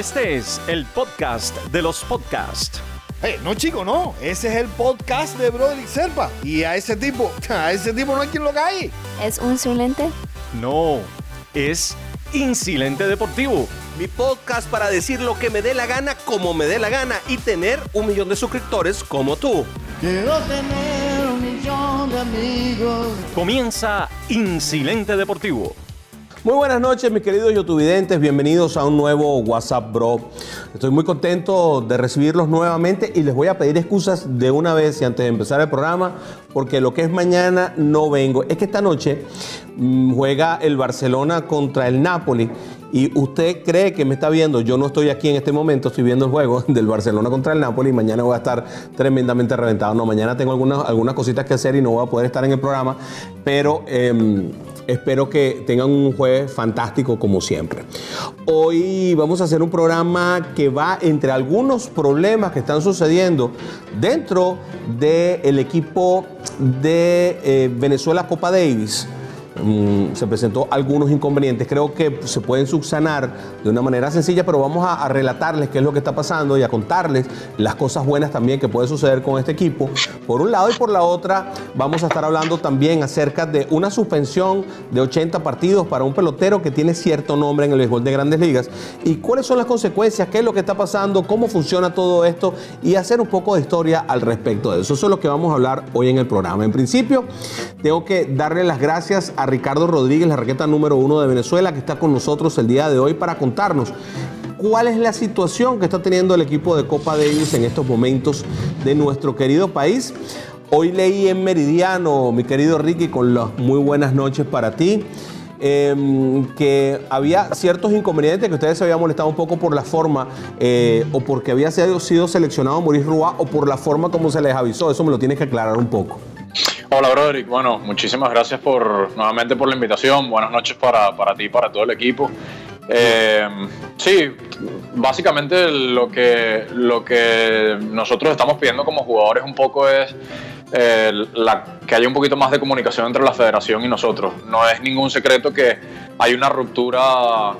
Este es el podcast de los podcasts. Hey, no chico, no. Ese es el podcast de Broderick Serpa. Y a ese tipo, a ese tipo no hay quien lo cae. ¿Es un silente? No, es Insilente Deportivo. Mi podcast para decir lo que me dé la gana como me dé la gana y tener un millón de suscriptores como tú. Quiero tener un millón de amigos. Comienza Insilente Deportivo. Muy buenas noches, mis queridos youtubidentes. Bienvenidos a un nuevo WhatsApp Bro. Estoy muy contento de recibirlos nuevamente y les voy a pedir excusas de una vez y antes de empezar el programa, porque lo que es mañana no vengo. Es que esta noche mm, juega el Barcelona contra el Napoli y usted cree que me está viendo, yo no estoy aquí en este momento, estoy viendo el juego del Barcelona contra el Napoli y mañana voy a estar tremendamente reventado. No, mañana tengo algunas, algunas cositas que hacer y no voy a poder estar en el programa, pero em, espero que tengan un jueves fantástico como siempre. Hoy vamos a hacer un programa que va entre algunos problemas que están sucediendo dentro del equipo de eh, Venezuela Copa Davis mm, se presentó algunos inconvenientes. Creo que se pueden subsanar de una manera sencilla, pero vamos a, relatarles qué es lo que está pasando y a contarles las cosas buenas también que puede suceder con este equipo. Por un lado y por la otra, vamos a estar hablando también acerca de una suspensión de 80 partidos para un pelotero que tiene cierto nombre en el béisbol de grandes ligas y cuáles son las consecuencias, qué es lo que está pasando, cómo funciona todo esto y hacer un poco de historia al respecto de eso. Eso es lo que vamos a hablar hoy en el programa. En principio, tengo que darle las gracias a Ricardo Rodríguez, la raqueta número uno de Venezuela, que está con nosotros el día de hoy para contarnos cuál es la situación que está teniendo el equipo de Copa Davis en estos momentos de nuestro querido país. Hoy leí en Meridiano, mi querido Ricky, con las muy buenas noches para ti. Eh, que había ciertos inconvenientes que ustedes se habían molestado un poco por la forma eh, o porque había sido, sido seleccionado Maurice Rua o por la forma como se les avisó. Eso me lo tienes que aclarar un poco. Hola, Broderick. Bueno, muchísimas gracias por nuevamente por la invitación. Buenas noches para, para ti y para todo el equipo. Eh, sí, básicamente lo que, lo que nosotros estamos pidiendo como jugadores un poco es eh, que haya un poquito más de comunicación entre la federación y nosotros. No es ningún secreto que hay una ruptura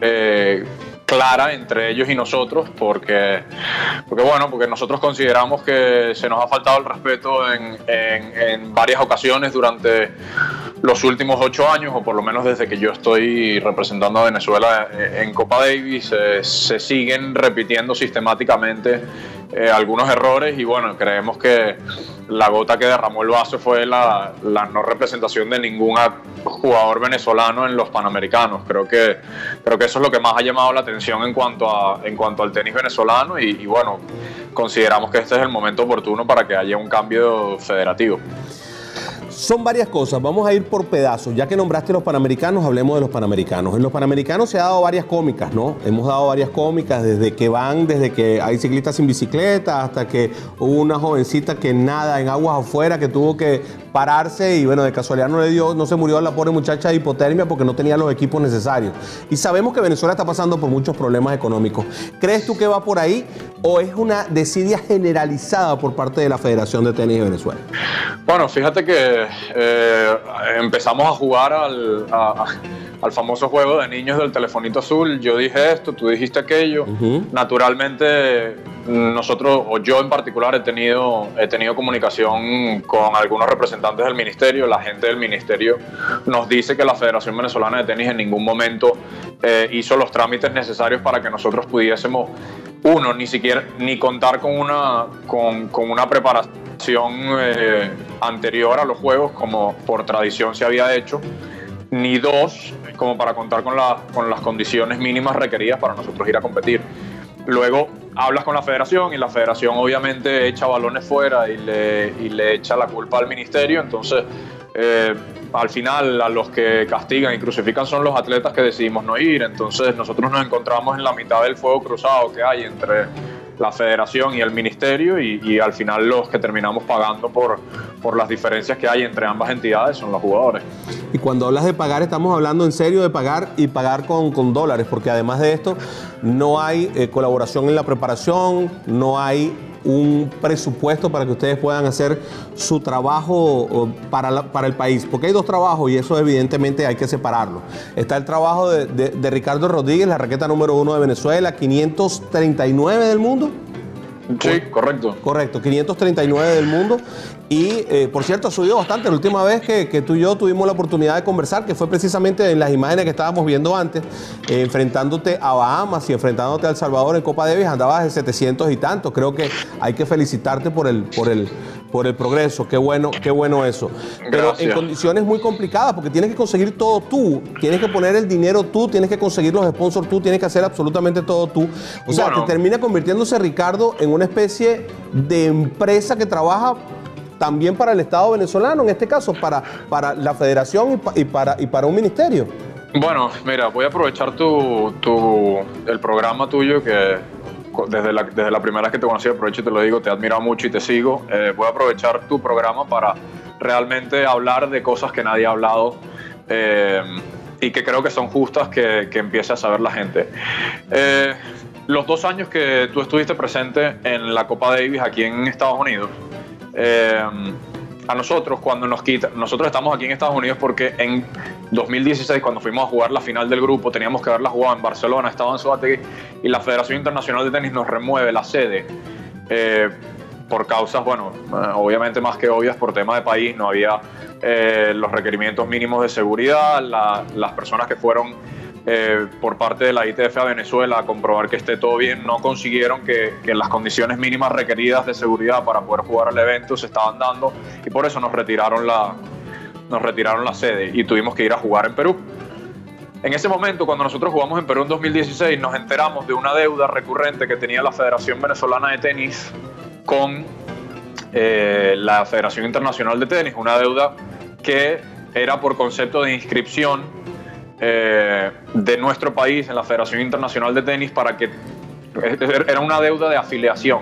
eh, clara entre ellos y nosotros porque, porque bueno, porque nosotros consideramos que se nos ha faltado el respeto en, en, en, varias ocasiones durante los últimos ocho años, o por lo menos desde que yo estoy representando a Venezuela en Copa Davis, eh, se siguen repitiendo sistemáticamente eh, algunos errores y bueno, creemos que la gota que derramó el vaso fue la, la, no representación de ningún jugador venezolano en los Panamericanos. Creo que, creo que eso es lo que más ha llamado la atención en cuanto, a, en cuanto al tenis venezolano y, y bueno, consideramos que este es el momento oportuno para que haya un cambio federativo. Son varias cosas, vamos a ir por pedazos. Ya que nombraste los panamericanos, hablemos de los panamericanos. En los panamericanos se ha dado varias cómicas, ¿no? Hemos dado varias cómicas desde que van, desde que hay ciclistas sin bicicleta, hasta que hubo una jovencita que nada en aguas afuera, que tuvo que pararse y bueno, de casualidad no le dio, no se murió la pobre muchacha de hipotermia porque no tenía los equipos necesarios. Y sabemos que Venezuela está pasando por muchos problemas económicos. ¿Crees tú que va por ahí o es una desidia generalizada por parte de la Federación de Tenis de Venezuela? Bueno, fíjate que eh, empezamos a jugar al, a, al, famoso juego de niños del telefonito azul. Yo dije esto, tú dijiste aquello. Uh -huh. Naturalmente, nosotros, o yo en particular, he tenido, he tenido comunicación con algunos representantes del ministerio. La gente del ministerio nos dice que la Federación Venezolana de Tenis en ningún momento eh, hizo los trámites necesarios para que nosotros pudiésemos uno, ni siquiera ni contar con una, con, con una preparación eh, anterior a los juegos, como por tradición se había hecho, ni dos, como para contar con, la, con las condiciones mínimas requeridas para nosotros ir a competir. Luego hablas con la federación y la federación obviamente echa balones fuera y le, y le echa la culpa al ministerio, entonces eh, al final a los que castigan y crucifican son los atletas que decidimos no ir. Entonces nosotros nos encontramos en la mitad del fuego cruzado que hay entre la federación y el ministerio y, al final los que terminamos pagando por, por las diferencias que hay entre ambas entidades son los jugadores. Y cuando hablas de pagar estamos hablando en serio de pagar y pagar con, con dólares, porque además de esto no hay eh, colaboración en la preparación, no hay un presupuesto para que ustedes puedan hacer su trabajo para, para el país. Porque hay dos trabajos y eso evidentemente hay que separarlo. Está el trabajo de- de Ricardo Rodríguez, la raqueta número uno de Venezuela, 539 del mundo. Sí, correcto. Correcto, 539 del mundo. Y eh, por cierto, ha subido bastante. La última vez que, que tú y yo tuvimos la oportunidad de conversar, que fue precisamente en las imágenes que estábamos viendo antes, eh, enfrentándote a Bahamas y enfrentándote a El Salvador en Copa Davis, andabas de 700 y tanto. Creo que hay que felicitarte por el, por el, por el progreso. Qué bueno, qué bueno eso. Pero en Gracias. condiciones muy complicadas, porque tienes que conseguir todo tú, tienes que poner el dinero tú, tienes que conseguir los sponsors tú, tienes que hacer absolutamente todo tú. O sea, Bueno. te termina convirtiéndose Ricardo en una especie de empresa que trabaja también para el Estado venezolano, en este caso, para, para la federación y, pa- y para, y para un ministerio. Bueno, mira, voy a aprovechar tu, tu- el programa tuyo que desde la, desde la primera vez que te conocí, aprovecho y te lo digo, te he admirado mucho y te sigo. Eh, voy a aprovechar tu programa para realmente hablar de cosas que nadie ha hablado eh, y que creo que son justas que, que empiece a saber la gente. Eh, los dos años que tú estuviste presente en la Copa Davis aquí en Estados Unidos, eh, a nosotros cuando nos quita, nosotros estamos aquí en Estados Unidos porque en 2016 cuando fuimos a jugar la final del grupo teníamos que haberla jugado en Barcelona, estaba en Suárez y la Federación Internacional de Tenis nos remueve la sede eh, por causas, bueno, eh, obviamente más que obvias por tema de país, no había eh, los requerimientos mínimos de seguridad, la- las personas que fueron eh, por parte de la ITF a Venezuela a comprobar que esté todo bien, no consiguieron que, las condiciones mínimas requeridas de seguridad para poder jugar el evento se estaban dando y por eso nos retiraron la, nos retiraron la sede y tuvimos que ir a jugar en Perú. En ese momento, cuando nosotros jugamos en Perú en 2016, nos enteramos de una deuda recurrente que tenía la Federación Venezolana de Tenis con eh, la Federación Internacional de Tenis, una deuda que era por concepto de inscripción eh, de nuestro país en la Federación Internacional de Tenis para que era una deuda de afiliación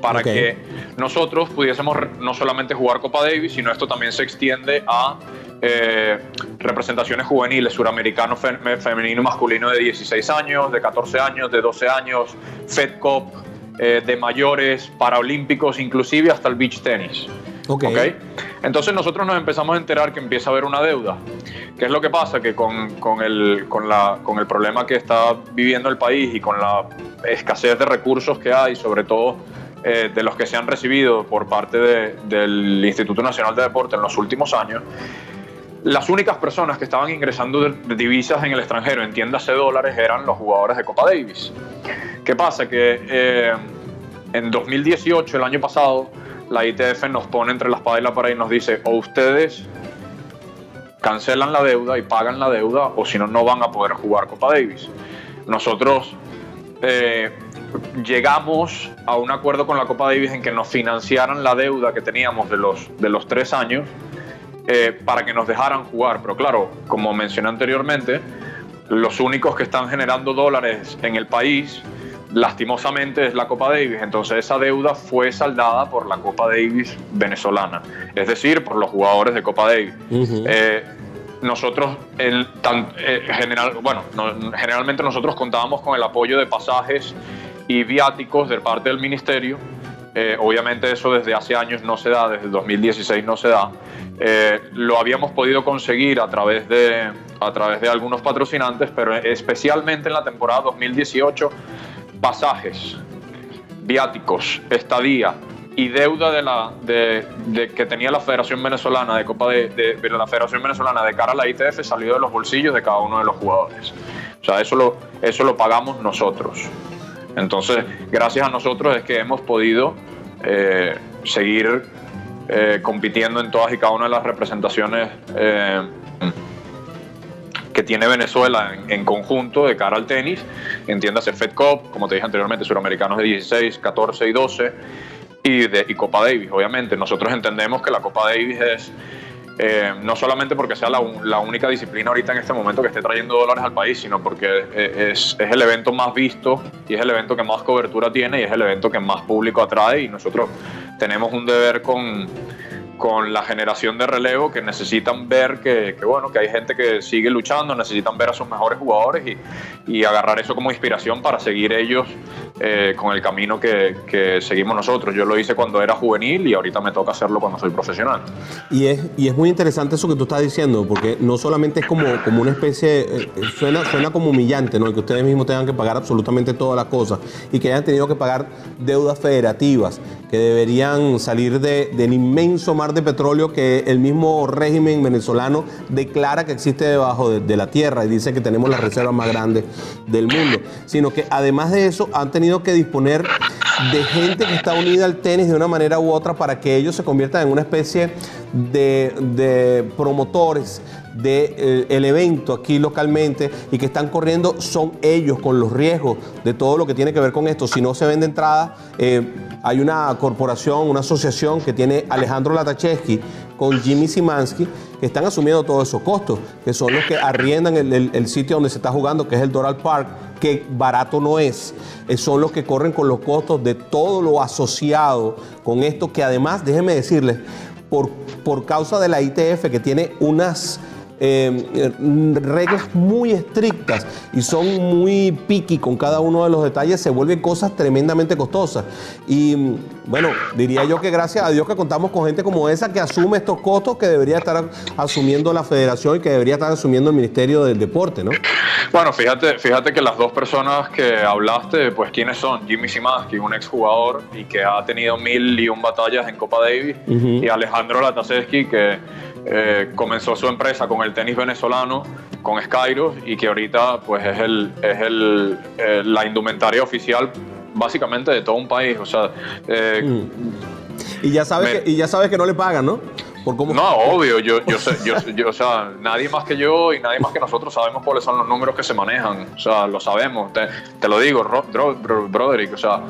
para que nosotros pudiésemos no solamente jugar Copa Davis, sino esto también se extiende a eh, representaciones juveniles, suramericano fe- me- femenino y masculino de 16 años, de 14 años, de 12 años, Fed Cup, eh, de mayores, paraolímpicos, inclusive hasta el beach tenis. Ok. ¿ok? Entonces nosotros nos empezamos a enterar que empieza a haber una deuda. ¿Qué es lo que pasa? Que con, con el, con, la, con el problema que está viviendo el país y con la escasez de recursos que hay, sobre todo eh, de los que se han recibido por parte de- del Instituto Nacional de Deporte en los últimos años, las únicas personas que estaban ingresando de, de divisas en el extranjero, entiéndase dólares, eran los jugadores de Copa Davis. ¿Qué pasa? Que eh, en 2018, el año pasado, la ITF nos pone entre la espada y la y nos dice, o ustedes cancelan la deuda y pagan la deuda, o si no, no van a poder jugar Copa Davis. Nosotros eh, llegamos a un acuerdo con la Copa Davis en que nos financiaran la deuda que teníamos de los, de los tres años eh, para que nos dejaran jugar. Pero claro, como mencioné anteriormente, los únicos que están generando dólares en el país, lastimosamente, es la Copa Davis. Entonces esa deuda fue saldada por la Copa Davis venezolana, es decir, por los jugadores de Copa Davis. Eh, nosotros, el, tan- eh, general, bueno, no- generalmente nosotros contábamos con el apoyo de pasajes y viáticos de parte del ministerio. Eh, obviamente eso desde hace años no se da, desde el 2016 no se da. Eh, lo habíamos podido conseguir a través, de, a través de algunos patrocinantes, pero especialmente en la temporada 2018, pasajes, viáticos, estadía y deuda de que tenía la Federación Venezolana de Copa de la Federación Venezolana de cara a la ITF salió de los bolsillos de cada uno de los jugadores. O sea, eso lo, eso lo pagamos nosotros. Entonces, gracias a nosotros es que hemos podido eh, seguir eh, compitiendo en todas y cada una de las representaciones eh, que tiene Venezuela en, conjunto de cara al tenis. Entiéndase Fed Cup, como te dije anteriormente, suramericanos de 16, 14 y 12, y, de, y Copa Davis, obviamente. Nosotros entendemos que la Copa Davis es eh, no solamente porque sea la, la única disciplina ahorita en este momento que esté trayendo dólares al país, sino porque eh, es, es el evento más visto y es el evento que más cobertura tiene y es el evento que más público atrae y nosotros tenemos un deber con, con la generación de relevo que necesitan ver que, bueno, que hay gente que sigue luchando, necesitan ver a sus mejores jugadores y, agarrar eso como inspiración para seguir ellos eh, con el camino que, seguimos nosotros. Yo lo hice cuando era juvenil y ahorita me toca hacerlo cuando soy profesional. Y es, y es muy interesante eso que tú estás diciendo, porque no solamente es como, como una especie, eh, suena, suena como humillante, ¿no? Que ustedes mismos tengan que pagar absolutamente todas las cosas y que hayan tenido que pagar deudas federativas que deberían salir de, del inmenso mar de petróleo que el mismo régimen venezolano declara que existe debajo de, la tierra y dice que tenemos las reservas más grandes del mundo, sino que además de eso han tenido que disponer de gente que está unida al tenis de una manera u otra para que ellos se conviertan en una especie de, promotores del de, eh, evento aquí localmente y que están corriendo son ellos con los riesgos de todo lo que tiene que ver con esto. Si no se vende entrada, eh, hay una corporación, una asociación que tiene Alejandro Latacheski con Jimmy Simansky que están asumiendo todos esos costos, que son los que arriendan el sitio donde se está jugando, que es el Doral Park, que barato no es. Eh, son los que corren con los costos de todo lo asociado con esto, que además, déjenme decirles, por, por causa de la ITF, que tiene unas eh, reglas muy estrictas y son muy picky con cada uno de los detalles, se vuelven cosas tremendamente costosas. Y bueno, diría yo que gracias a Dios que contamos con gente como esa que asume estos costos que debería estar asumiendo la federación y que debería estar asumiendo el Ministerio del Deporte, ¿no? Bueno, fíjate, fíjate que las dos personas que hablaste, pues quiénes son, Jimmy Simansky, un exjugador y que ha tenido mil y un batallas en Copa Davis, uh -huh. y Alejandro Lataseski, que eh, comenzó su empresa con el tenis venezolano, con Skyros, y que ahorita pues es, el, es el, eh, la indumentaria oficial básicamente de todo un país. O sea, eh, mm. y, ya sabes me... que, y ya sabes que no le pagan, ¿no? Por cómo... No, obvio, yo, yo, sé, yo, yo, o sea, nadie más que yo y nadie más que nosotros sabemos cuáles son los números que se manejan, o sea, lo sabemos, te, te lo digo, Ro, Bro, Bro, Broderick, o sea,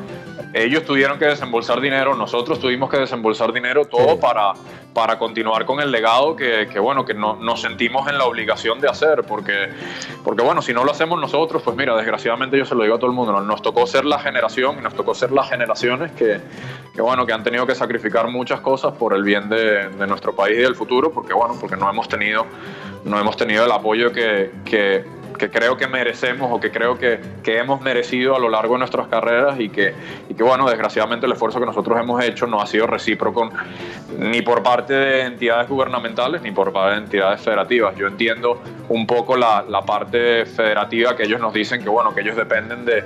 ellos tuvieron que desembolsar dinero, nosotros tuvimos que desembolsar dinero, todo sí. para, para continuar con el legado que, que bueno, que no, nos sentimos en la obligación de hacer, porque, porque bueno, si no lo hacemos nosotros, pues mira, desgraciadamente yo se lo digo a todo el mundo, nos tocó ser la generación y nos tocó ser las generaciones que, que bueno, que han tenido que sacrificar muchas cosas por el bien de, de nuestro país y del futuro, porque bueno, porque no hemos tenido, no hemos tenido el apoyo que, que que creo que merecemos o que creo que, que, hemos merecido a lo largo de nuestras carreras y que, y que, bueno, desgraciadamente el esfuerzo que nosotros hemos hecho no ha sido recíproco ni por parte de entidades gubernamentales ni por parte de entidades federativas. Yo entiendo un poco la, la parte federativa que ellos nos dicen que, bueno, que ellos dependen de,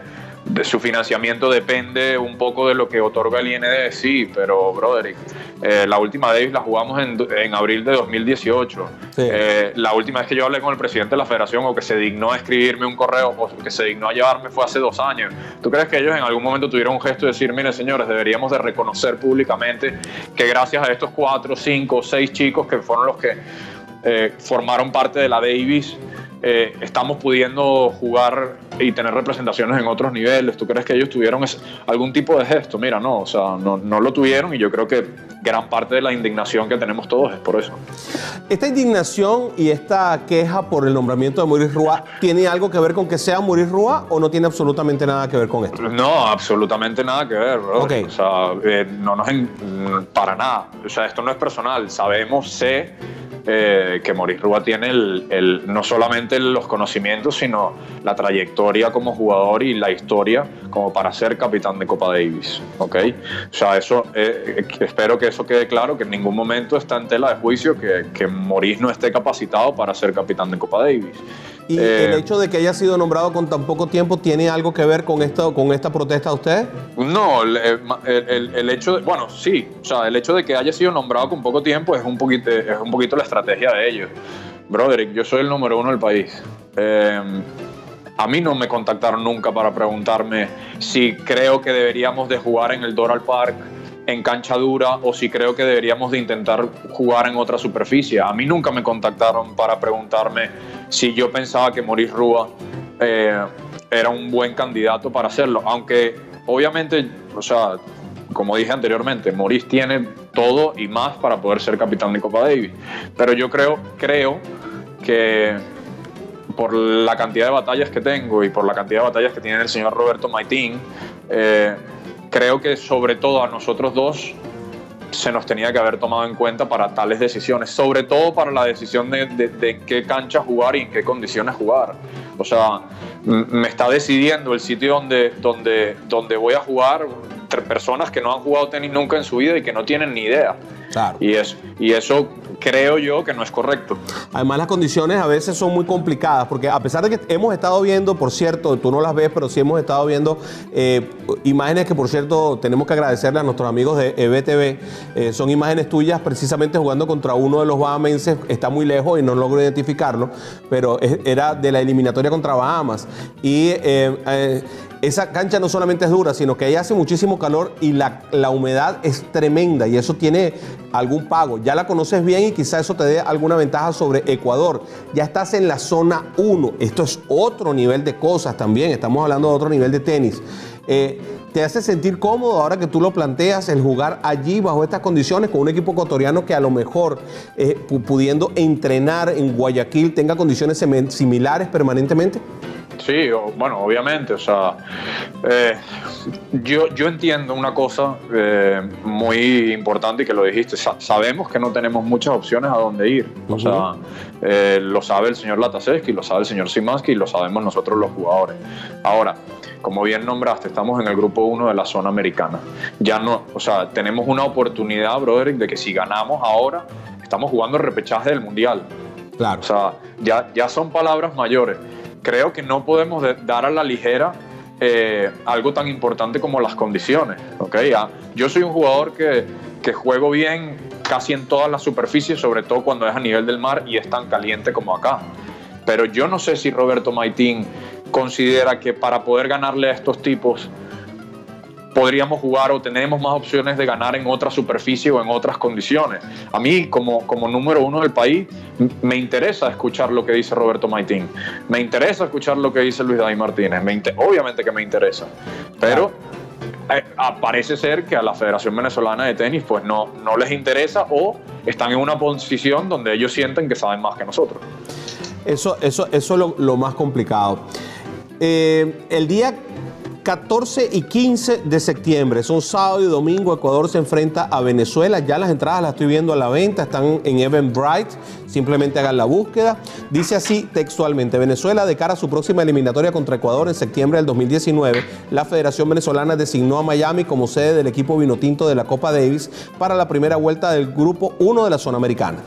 de su financiamiento depende un poco de lo que otorga el IND, sí, pero, Broderick, eh, la última Davis la jugamos en, en abril de 2018. Sí. Eh, la última vez que yo hablé con el presidente de la federación o que se dignó a escribirme un correo o que se dignó a llevarme fue hace dos años. ¿Tú crees que ellos en algún momento tuvieron un gesto de decir, mire, señores, deberíamos de reconocer públicamente que gracias a estos cuatro, cinco, seis chicos que fueron los que eh, formaron parte de la Davis, estamos pudiendo jugar y tener representaciones en otros niveles. ¿Tú crees que ellos tuvieron ese, algún tipo de gesto? Mira, no, o sea, no, no, lo tuvieron y yo creo que gran parte de la indignación que tenemos todos es por eso. ¿Esta indignación y esta queja por el nombramiento de Maurice Rua tiene algo que ver con que sea Maurice Rua o no tiene absolutamente nada que ver con esto? No, absolutamente nada que ver. Okay. O sea, eh, no nos en, para nada. O sea, esto no es personal. Sabemos, sé eh, que Maurice Rua tiene el, el, no solamente los conocimientos, sino la trayectoria como jugador y la historia como para ser capitán de Copa Davis. ¿ok? O sea, eso, eh, espero que eso quede claro, que en ningún momento está en tela de juicio que, que Maurice no esté capacitado para ser capitán de Copa Davis. ¿Y eh, el hecho de que haya sido nombrado con tan poco tiempo tiene algo que ver con, esto, con esta protesta de ustedes? No, el, el, el, hecho de, bueno, sí, o sea, el hecho de que haya sido nombrado con poco tiempo es un poquito, es un poquito la estrategia de ellos. Broderick, yo soy el número uno del país. Eh, a mí no me contactaron nunca para preguntarme si creo que deberíamos de jugar en el Doral Park en cancha dura o si creo que deberíamos de intentar jugar en otra superficie. A mí nunca me contactaron para preguntarme si yo pensaba que Maurice Rúa eh, era un buen candidato para hacerlo, aunque obviamente, o sea, como dije anteriormente, Maurice tiene todo y más para poder ser capitán de Copa Davis, pero yo creo, creo que por la cantidad de batallas que tengo y por la cantidad de batallas que tiene el señor Roberto Maitín, eh, creo que sobre todo a nosotros dos se nos tenía que haber tomado en cuenta para tales decisiones, sobre todo para la decisión de, de, de qué cancha jugar y en qué condiciones jugar. O sea, me está decidiendo el sitio donde, donde, donde voy a jugar entre personas que no han jugado tenis nunca en su vida y que no tienen ni idea. Claro. Y, es, y eso creo yo que no es correcto. Además, las condiciones a veces son muy complicadas, porque a pesar de que hemos estado viendo, por cierto, tú no las ves, pero sí hemos estado viendo eh, imágenes que, por cierto, tenemos que agradecerle a nuestros amigos de EBTV. Eh, son imágenes tuyas precisamente jugando contra uno de los bahamenses. Está muy lejos y no logro identificarlo, pero era de la eliminatoria contra Bahamas. Y eh, esa cancha no solamente es dura, sino que ahí hace muchísimo calor y la, la humedad es tremenda y eso tiene algún pago. Ya la conoces bien y quizá eso te dé alguna ventaja sobre Ecuador. Ya estás en la zona 1. Esto es otro nivel de cosas también. Estamos hablando de otro nivel de tenis. Eh, ¿Te hace sentir cómodo ahora que tú lo planteas el jugar allí bajo estas condiciones con un equipo ecuatoriano que a lo mejor eh, pu- pudiendo entrenar en Guayaquil tenga condiciones similares permanentemente? Sí, o- bueno, obviamente, o sea, eh, yo, yo entiendo una cosa eh, muy importante y que lo dijiste, sa- sabemos que no tenemos muchas opciones a dónde ir, o sea, eh, lo sabe el señor Lataseski, lo sabe el señor Simansky y lo sabemos nosotros los jugadores. Ahora, como bien nombraste, estamos en el grupo 1 de la zona americana. Ya no, o sea, tenemos una oportunidad, Broderick, de que si ganamos ahora, estamos jugando el repechaje del Mundial. Claro. O sea, ya, ya son palabras mayores. Creo que no podemos de- dar a la ligera eh, algo tan importante como las condiciones. ¿ok? Ya, yo soy un jugador que, que juego bien casi en todas las superficies, sobre todo cuando es a nivel del mar y es tan caliente como acá. Pero yo no sé si Roberto Maitín considera que para poder ganarle a estos tipos podríamos jugar o tenemos más opciones de ganar en otra superficie o en otras condiciones. A mí, como, como número uno del país, me interesa escuchar lo que dice Roberto Maitín. Me interesa escuchar lo que dice Luis David Martínez. Me obviamente que me interesa. Pero eh, parece ser que a la Federación Venezolana de Tenis pues no, no les interesa o están en una posición donde ellos sienten que saben más que nosotros. Eso, eso, eso es lo, lo más complicado. Eh, el día 14 y 15 de septiembre, son sábado y domingo, Ecuador se enfrenta a Venezuela. Ya las entradas las estoy viendo a la venta, están en Eventbrite. Simplemente hagan la búsqueda. Dice así textualmente: Venezuela, de cara a su próxima eliminatoria contra Ecuador en septiembre del 2019, la Federación Venezolana designó a Miami como sede del equipo vinotinto de la Copa Davis para la primera vuelta del grupo 1 de la zona americana.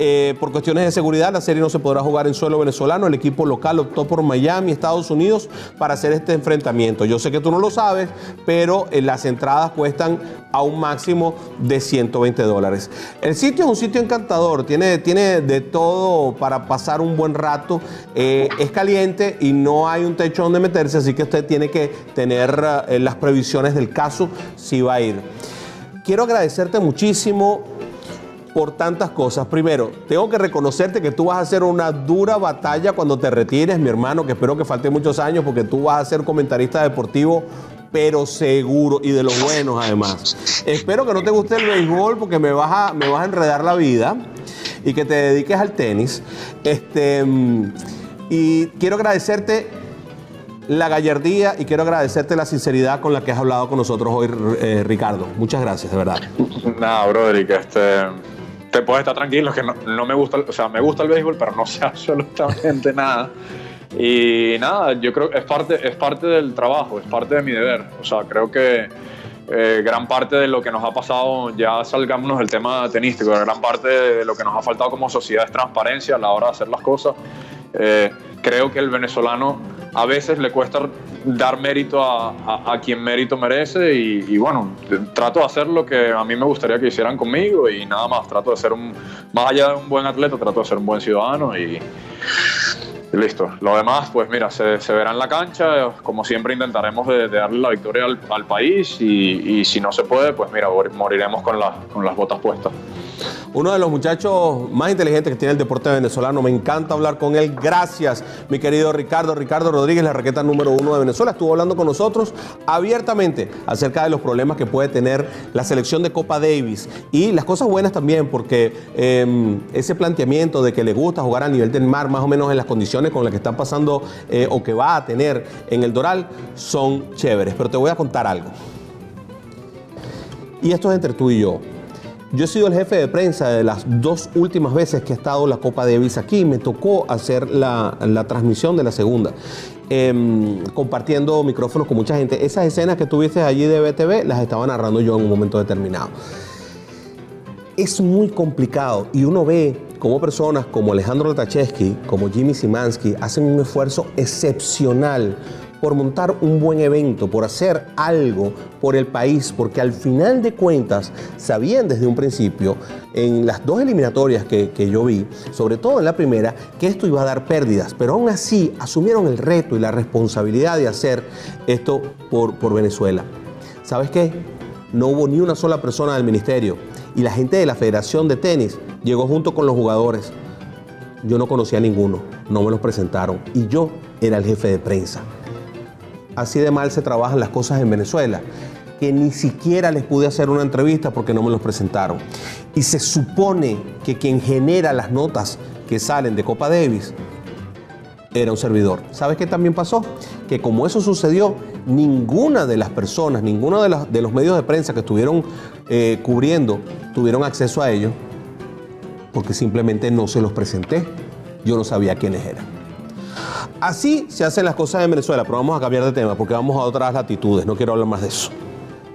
Eh, por cuestiones de seguridad, la serie no se podrá jugar en suelo venezolano. El equipo local optó por Miami, Estados Unidos, para hacer este enfrentamiento. Yo sé que tú no lo sabes, pero eh, las entradas cuestan a un máximo de 120 dólares. El sitio es un sitio encantador, tiene, tiene de todo para pasar un buen rato. Eh, es caliente y no hay un techo donde meterse, así que usted tiene que tener las previsiones del caso si va a ir. Quiero agradecerte muchísimo por tantas cosas. Primero, tengo que reconocerte que tú vas a hacer una dura batalla cuando te retires, mi hermano, que espero que falte muchos años porque tú vas a ser comentarista deportivo, pero seguro y de los buenos además. Espero que no te guste el béisbol porque me vas a, me vas a enredar la vida y que te dediques al tenis. Este, mm, y quiero agradecerte la gallardía y quiero agradecerte la sinceridad con la que has hablado con nosotros hoy, eh, Ricardo. Muchas gracias, de verdad. Nada, Broderick, este, te puedes estar tranquilo que no, no me gusta, o sea, me gusta el béisbol, pero no sé absolutamente nada. Y nada, yo creo que es parte, es parte del trabajo, es parte de mi deber. O sea, creo que eh, gran parte de lo que nos ha pasado, ya salgámonos del tema tenístico, gran parte de lo que nos ha faltado como sociedad es transparencia a la hora de hacer las cosas. Eh, creo que el venezolano a veces le cuesta dar mérito a, quien mérito merece y, bueno, trato de hacer lo que a mí me gustaría que hicieran conmigo y nada más, trato de ser un, más allá de un buen atleta, trato de ser un buen ciudadano y, listo. Lo demás, pues mira, se, verá en la cancha. Como siempre, intentaremos de, de darle la victoria al, país y, si no se puede, pues mira, mor- moriremos con, las con las botas puestas. Uno de los muchachos más inteligentes que tiene el deporte venezolano. Me encanta hablar con él. Gracias, mi querido Ricardo. Ricardo Rodríguez, la raqueta número uno de Venezuela, estuvo hablando con nosotros abiertamente acerca de los problemas que puede tener la selección de Copa Davis y las cosas buenas también, porque eh, ese planteamiento de que le gusta jugar a nivel del mar, más o menos en las condiciones con las que están pasando eh, o que va a tener en el Doral, son chéveres. Pero te voy a contar algo. Y esto es entre tú y yo. Yo he sido el jefe de prensa de las dos últimas veces que ha estado la Copa Davis aquí. Me tocó hacer la, transmisión de la segunda. Em, compartiendo micrófonos con mucha gente. Esas escenas que tuviste allí de BTV las estaba narrando yo en un momento determinado. Es muy complicado y uno ve cómo personas como Alejandro Latacheski, como Jimmy Simansky, hacen un esfuerzo excepcional por montar un buen evento, por hacer algo por el país, porque al final de cuentas sabían desde un principio, en las dos eliminatorias que, que, yo vi, sobre todo en la primera, que esto iba a dar pérdidas, pero aún así asumieron el reto y la responsabilidad de hacer esto por, por Venezuela. ¿Sabes qué? No hubo ni una sola persona del ministerio y la gente de la Federación de Tenis llegó junto con los jugadores. Yo no conocía a ninguno, no me los presentaron y yo era el jefe de prensa así de mal se trabajan las cosas en Venezuela, que ni siquiera les pude hacer una entrevista porque no me los presentaron. Y se supone que quien genera las notas que salen de Copa Davis era un servidor. ¿Sabes qué también pasó? Que como eso sucedió, ninguna de las personas, ninguno de los, medios de prensa que estuvieron eh, cubriendo tuvieron acceso a ellos porque simplemente no se los presenté. Yo no sabía quiénes eran. Así se hacen las cosas en Venezuela, pero vamos a cambiar de tema porque vamos a otras latitudes, no quiero hablar más de eso.